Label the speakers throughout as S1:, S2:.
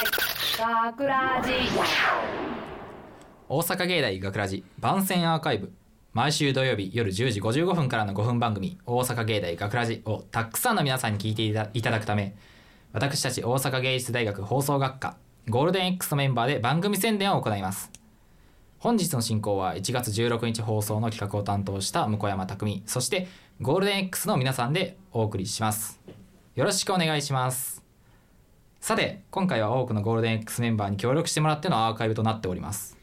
S1: 学ラジ。
S2: 大阪芸大学ラジ番宣アーカイブ。毎週土曜日夜10時55分からの5分番組「大阪芸大学ラジをたくさんの皆さんに聞いていたいただくため。私たち大阪芸術大学放送学科ゴールデン X のメンバーで番組宣伝を行います。本日の進行は1月16日放送の企画を担当した向山匠そしてゴールデン X の皆さんでお送りします。よろしくお願いします。さて今回は多くのゴールデン X メンバーに協力してもらってのアーカイブとなっております。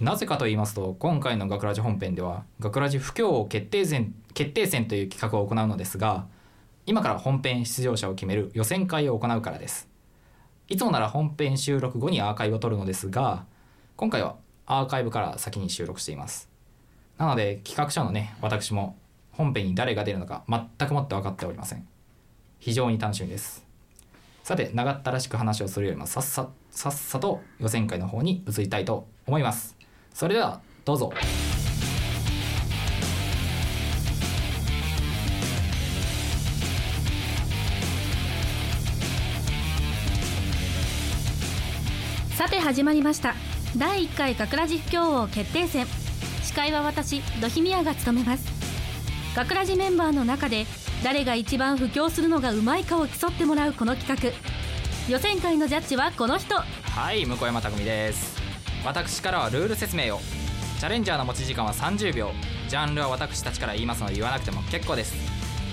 S2: なぜかと言いますと今回の学ラジ本編では学ラジ不況王決定戦決定戦という企画を行うのですが今から本編出場者を決める予選会を行うからです。いつもなら本編収録後にアーカイブを取るのですが今回はアーカイブから先に収録しています。なので企画者のね私も本編に誰が出るのか全くもって分かっておりません。非常に楽しみです。さて長ったらしく話をするよりもさっささっさと予選会の方に移りたいと思います。それではどうぞ。
S3: さて始まりました。第1回学ラジ不況王決定戦。司会は私土肥宮が務めます。学ラジメンバーの中で誰が一番布教するのがうまいかを競ってもらうこの企画。予選会のジャッジはこの人。
S2: はい向山匠です。私からはルール説明を。チャレンジャーの持ち時間は30秒。ジャンルは私たちから言いますので言わなくても結構です。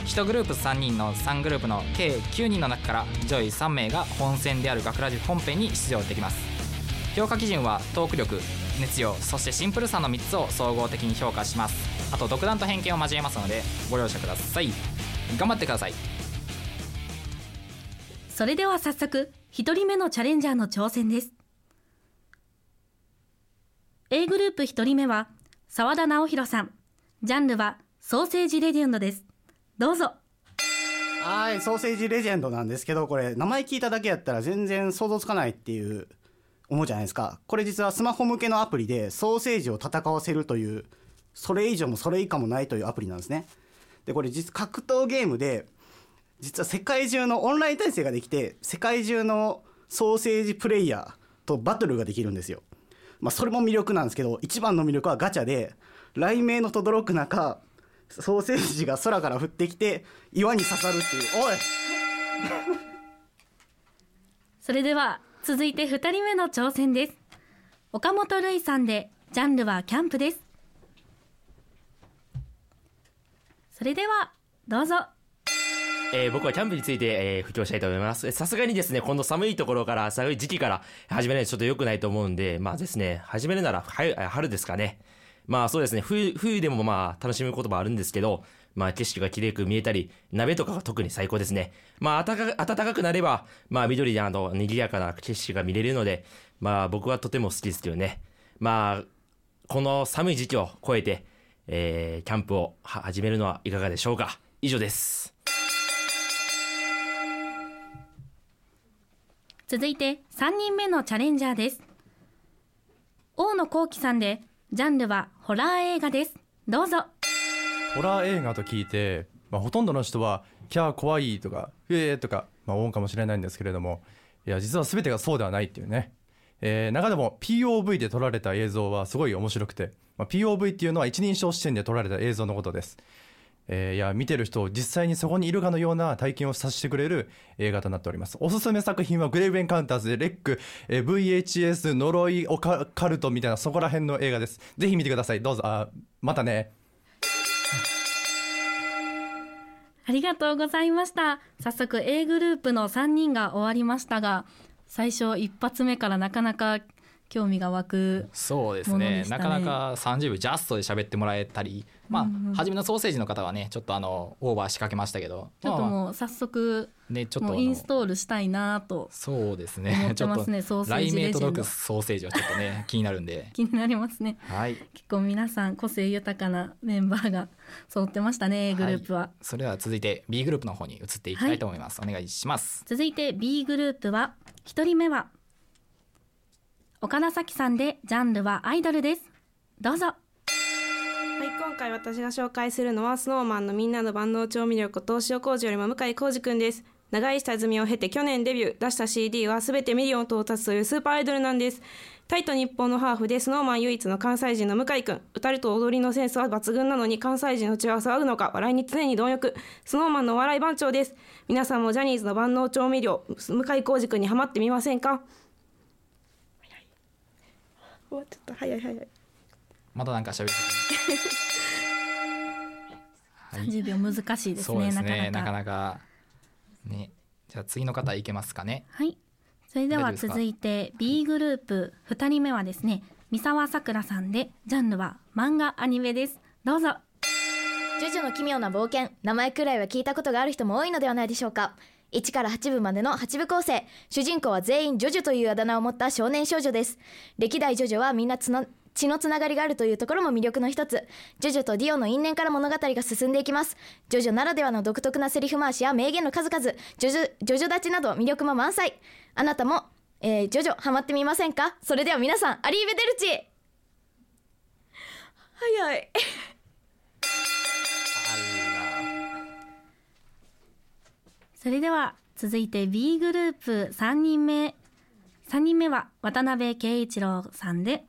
S2: 1グループ3人の3グループの計9人の中から上位3名が本戦である学ラジ本編に出場できます。評価基準はトーク力熱量そしてシンプルさの3つを総合的に評価します。あと独断と偏見を交えますのでご了承ください。頑張ってください。
S3: それでは早速1人目のチャレンジャーの挑戦です。A グループ1人目は澤田直弘さん。ジャンルはソーセージレジェンドです。どうぞ。
S4: はい、ソーセージレジェンドなんですけど、これ、名前聞いただけやったら全然想像つかないっていう、思うじゃないですか。これ実はスマホ向けのアプリで、ソーセージを戦わせるという、それ以上もそれ以下もないというアプリなんですね。で、これ実、格闘ゲームで、実は世界中のオンライン対戦ができて、世界中のソーセージプレイヤーとバトルができるんですよ。まあ、それも魅力なんですけど、一番の魅力はガチャで、雷鳴の轟く中、ソーセージが空から降ってきて岩に刺さるっていう。おい！
S3: それでは続いて2人目の挑戦です。岡本瑠衣さんでジャンルはキャンプです。それではどうぞ
S5: えー僕はキャンプについて、えー、布教したいと思います。さすがにですね、この寒いところから、寒い時期から始めないとちょっと良くないと思うんで、まあですね、始めるなら春春ですかね。まあそうですね、冬、冬でもまあ楽しむこともあるんですけど、まあ景色が綺麗く見えたり、鍋とかが特に最高ですね。まあ暖か暖かくなれば、まあ緑であの、賑やかな景色が見れるので、まあ僕はとても好きですけどね。まあ、この寒い時期を超えて、えー、キャンプをは始めるのはいかがでしょうか？以上です。
S3: 続いて3人目のチャレンジャーです大野幸喜さんでジャンルはホラー映画ですどうぞ
S6: ホラー映画と聞いて、まあ、ほとんどの人は「キャー怖い」とか「えー」とか、まあ、思うかもしれないんですけれどもいや実は全てがそうではないっていうね、えー中でも POV で撮られた映像はすごい面白くて、まあ、POV っていうのは一人称視点で撮られた映像のことです、えーいや見てる人を実際にそこにいるかのような体験をさせてくれる映画となっております。おすすめ作品はグレイブエンカウンターズでレック、えー VHS 呪いオカカルトみたいなそこら辺の映画です。ぜひ見てください。どうぞ。あまたね。
S3: ありがとうございました。早速 A グループの3人が終わりましたが最初一発目からなかなか興味が湧く
S2: そうですね。
S3: でしたね。
S2: なかなか30秒ジャストで喋ってもらえたりまあ、
S3: うんうん
S2: 初めのソーセージの方はねちょっとあのオーバー仕掛けましたけど。
S3: ちょっと
S2: まあ
S3: もう早速
S2: ねちょっと
S3: インストールしたいなと
S2: そうです
S3: 思
S2: ね ちょっと雷鳴届くソーセージはちょっとね気になるんで
S3: 気になりますね。
S2: はい。
S3: 結構皆さん個性豊かなメンバーが 揃ってましたねグループは、
S2: それでは続いて B グループの方に移っていきたいと思います、お願いします。
S3: 続いて B グループは1人目は岡田咲さんでジャンルはアイドルです。どうぞ
S7: はい、今回私が紹介するのは SnowMan のみんなの万能調味料こと塩麹よりも向井康二くんです。長い下積みを経て去年デビュー出した CD は全てミリオン到達というスーパーアイドルなんです。タイと日本のハーフでスノーマン唯一の関西人の向井くん歌と踊りのセンスは抜群なのに関西人の血は騒ぐのか笑いに常に貪欲。スノーマンのお笑い番長です。皆さんもジャニーズの万能調味料向井浩二くんにハマってみませんか？終わっちゃった早い早い。
S2: またなんか喋って。はい。
S3: 10秒難しいですね
S2: ですね。
S3: なかなか。
S2: なかなか。ね。じゃあ次の方いけますかね。
S3: はい。それでは続いて B グループ。2人目はですね三沢さくらさんでジャンルは漫画アニメです。どうぞ。
S1: ジョジョの奇妙な冒険。名前くらいは聞いたことがある人も多いのではないでしょうか。1から8部までの8部構成。主人公は全員ジョジョというあだ名を持った少年少女です。歴代ジョジョはみんなつな血のつながりがあるというところも魅力の一つ。ジョジョとディオの因縁から物語が進んでいきます。ジョジョならではの独特なセリフ回しや名言の数々。ジョジョジョジョ立ちなど魅力も満載。あなたも、えージョジョハマってみませんか？それでは皆さんアリーベデルチ。早い。
S3: それでは続いて B グループ3人目。3人目は渡辺圭一郎さんで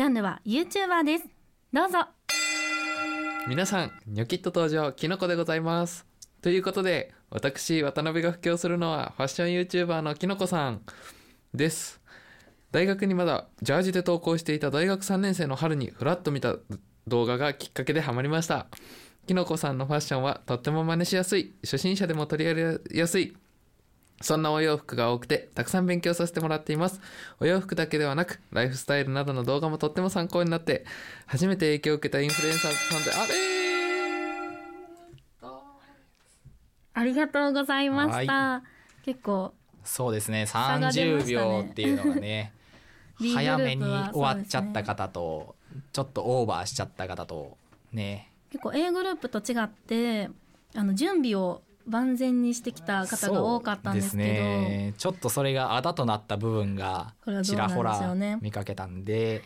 S3: ジャンルは YouTuber です。どうぞ。
S8: 皆さんニョキッと登場きのこでございます。ということで私渡辺が布教するのはファッション YouTuber のきのこさん。です。大学にまだジャージで投稿していた大学3年生の春にフラッと見た動画がきっかけでハマりました。きのこさんのファッションはとっても真似しやすい。初心者でも取り入れやすい。そんなお洋服が多くてたくさん勉強させてもらっています。お洋服だけではなくライフスタイルなどの動画もとっても参考になって初めて影響を受けたインフルエンサーさんであれ
S3: ありがとうございました。結構
S2: そうですね。
S3: 差が出ま
S2: 30
S3: したね
S2: 秒っていうのがね 早めに終わっちゃった方と、ちょっとオーバーしちゃった方とね。
S3: 結構 A グループと違ってあの準備を万全にしてきた方が多かったんですけど。
S2: ね、ちょっとそれがあだとなった部分がちらほら
S3: ね
S2: 見かけたんで、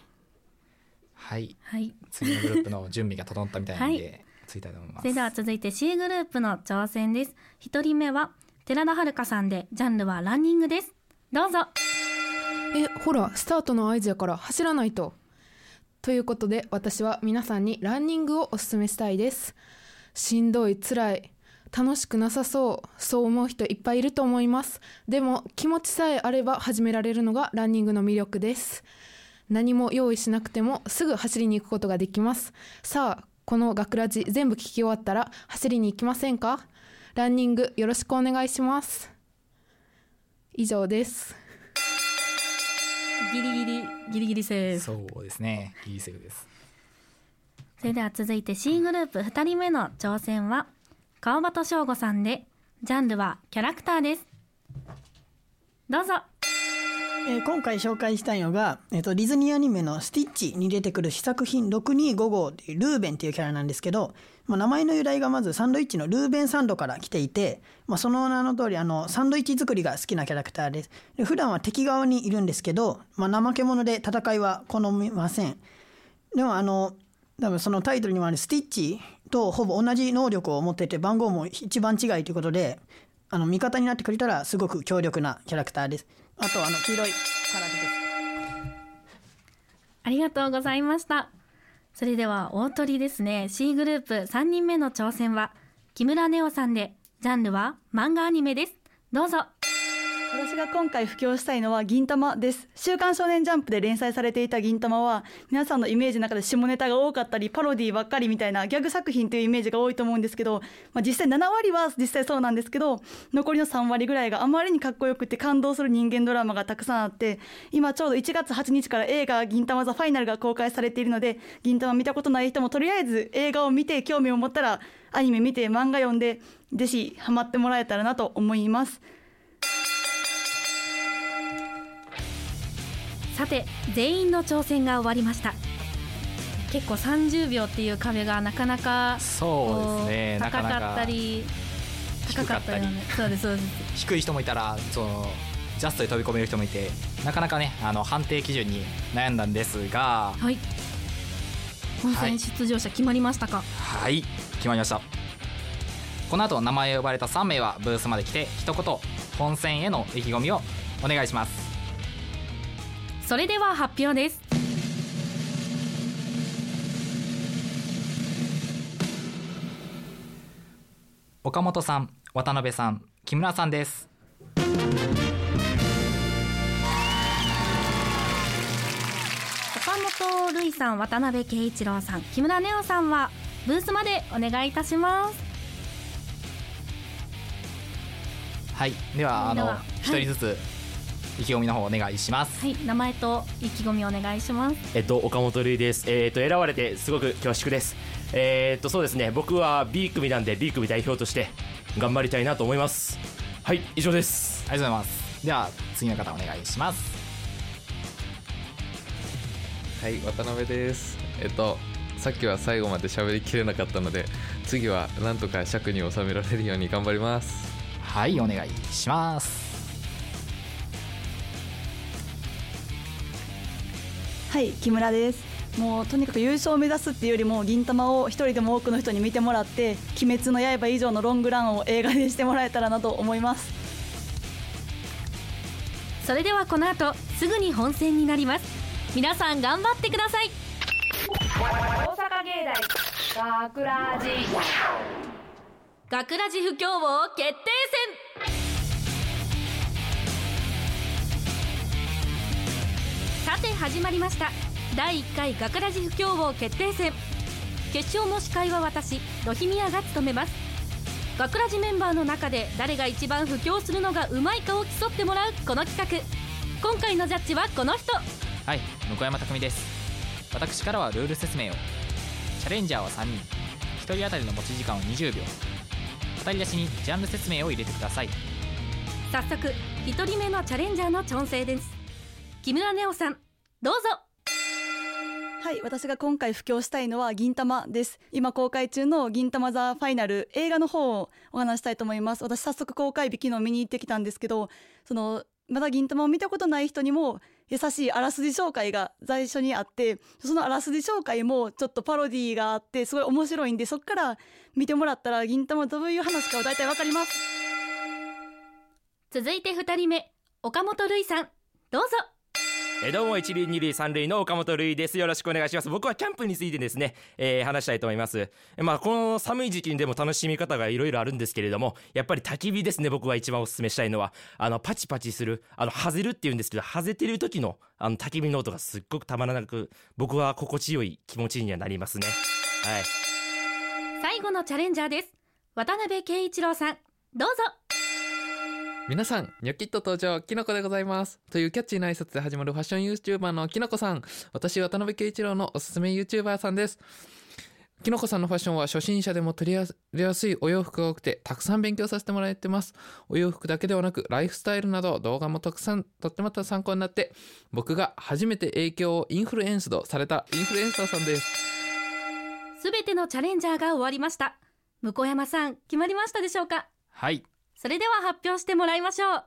S2: はい。
S3: はい。
S2: 次のグループの準備が整ったみたいなんで、
S3: は
S2: ついたいと思います。
S3: それでは続いて C グループの挑戦です。一人目は寺田遥さんでジャンルはランニングです。どうぞ。
S9: えほらスタートの合図やから走らないと。ということで私は皆さんにランニングをおすすめしたいです。しんどい辛い楽しくなさそうそう思う人いっぱいいると思います。でも気持ちさえあれば始められるのがランニングの魅力です。何も用意しなくてもすぐ走りに行くことができます。さあこの学ラジ全部聞き終わったら走りに行きませんか？ランニングよろしくお願いします。以上です。
S3: ギリギリギリギリセーフ。
S2: そうですね。いいセーフです。
S3: それでは続いて C グループ2人目の挑戦は川端翔吾さんでジャンルはキャラクターです。どうぞ。
S10: えー今回紹介したいのが、えー、とディズニーアニメの「スティッチ」に出てくる試作品625号っていうルーベンっていうキャラなんですけど、まあ、名前の由来がまずサンドイッチのルーベンサンドから来ていて、まあ、その名の通りあのサンドイッチ作りが好きなキャラクターです。で普段は敵側にいるんですけど、まあ、怠け者で戦いは好みません。でもあの多分そのタイトルにもあるスティッチとほぼ同じ能力を持ってて番号も一番違いということであの味方になってくれたらすごく強力なキャラクターです。あとあの黄色いカラーです。
S3: ありがとうございました。それでは大鳥ですね。C グループ3人目の挑戦は木村ネオさんでジャンルは漫画アニメです。どうぞ。
S11: 私が今回布教したいのは銀玉です週刊少年ジャンプで連載されていた銀玉は皆さんのイメージの中で下ネタが多かったりパロディばっかりみたいなギャグ作品というイメージが多いと思うんですけど、まあ、実際7割は実際そうなんですけど残りの3割ぐらいがあまりにかっこよくて感動する人間ドラマがたくさんあって今ちょうど1月8日から映画「銀玉ザファイナルが公開されているので銀玉見たことない人もとりあえず映画を見て興味を持ったらアニメ見て漫画読んでぜひハマってもらえたらなと思います。
S3: さて全員の挑戦が終わりました。結構30秒っていう壁がなかなか
S2: そうですね。
S3: 高かったり高かったよねそうですそうです。
S2: 低い人もいたらそのジャストで飛び込める人もいてなかなかねあの判定基準に悩んだんですが。
S3: はい。本戦出場者決まりましたか、
S2: はい。決まりました。この後名前を呼ばれた3名はブースまで来て一言本戦への意気込みをお願いします
S3: それでは発表です。
S2: 岡本さん渡辺さん木村さんです。
S3: 岡本瑠衣さん渡辺圭一郎さん木村ネオさんはブースまでお願いいたします。
S2: はいではあの
S3: では
S2: 一人ずつ意気込みの方お願いします
S3: はい名前と意気込みお願いします
S5: えっと岡本瑠衣です。えっと選ばれてすごく恐縮です。えっとそうですね。僕は B 組なんで B 組代表として頑張りたいなと思います。はい以上です。
S2: ありがとうございますでは次の方お願いします
S8: はい渡辺ですえっとさっきは最後まで喋りきれなかったので次はなんとか尺に収められるように頑張ります
S2: はいお願いします
S11: はい木村です。もうとにかく優勝を目指すっていうよりも銀魂を一人でも多くの人に見てもらって「鬼滅の刃」以上のロングランを映画でしてもらえたらなと思います。
S3: それではこの後すぐに本戦になります。皆さん頑張ってください。
S1: 大阪芸大学ラジ
S3: 学ラジ不協和決定戦さて始まりました。第1回学ラジ不協和決定戦。決勝の司会は私ロヒミヤが務めます。学ラジメンバーの中で誰が一番布教するのがうまいかを競ってもらうこの企画。今回のジャッジはこの人。
S2: はい向山匠です。私からはルール説明を。チャレンジャーは3人。1人当たりの持ち時間は20秒。語り出しにジャンル説明を入れてください。
S3: 早速1人目のチャレンジャーの調整です。木村ネオさんどうぞ。
S11: はい私が今回布教したいのは銀魂です。今公開中の銀魂ザファイナル映画の方をお話したいと思います。私早速公開日昨日見に行ってきたんですけどそのまだ銀魂を見たことない人にも優しいあらすじ紹介が最初にあってそのあらすじ紹介もちょっとパロディーがあってすごい面白いんでそっから見てもらったら銀魂どういう話かは大体わかります。
S3: 続いて2人目岡本瑠衣さん。どうぞ
S5: えどうも一塁二塁三塁の岡本瑠衣です。よろしくお願いします。僕はキャンプについてですね、えー話したいと思います。えまあこの寒い時期にでも楽しみ方がいろいろあるんですけれどもやっぱり焚き火ですね僕が一番おすすめしたいのは。あのパチパチするあのハゼるっていうんですけどハゼてる時のあの焚き火の音がすっごくたまらなく僕は心地よい気持ちにはなりますね。はい。
S3: 最後のチャレンジャーです。渡辺圭一郎さん。どうぞ。
S8: 皆さんニョキッと登場キノコでございます。というキャッチーな挨拶で始まるファッション YouTuber のキノコさん。私渡辺圭一郎のおすすめ YouTuber さんです。きのこさんのファッションは初心者でも取り入れやすいお洋服が多くてたくさん勉強させてもらってます。お洋服だけではなくライフスタイルなど動画もたくさんとっても参考になって僕が初めて影響をインフルエンスドされたインフルエンサーさんです。
S3: すべてのチャレンジャーが終わりました。向山さん決まりましたでしょうか？
S2: はい
S3: それでは発表してもらいましょう。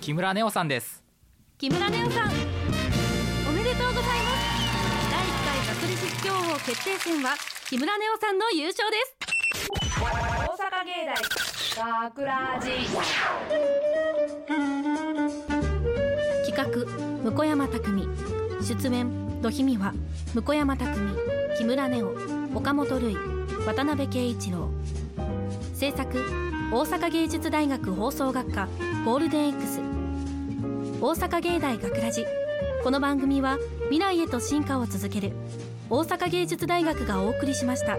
S2: 木村ネオさんです。
S3: 木村ネオさんおめでとうございます。第1回学歴不協和決定戦は木村ネオさんの優勝です。
S1: 大阪芸大学ラジ
S3: 企画向山匠。出演土姫は向山匠木村ネオ岡本類渡辺圭一郎。制作大阪芸術大学放送学科ゴールデン X 大阪芸大学ラジ。この番組は未来へと進化を続ける大阪芸術大学がお送りしました。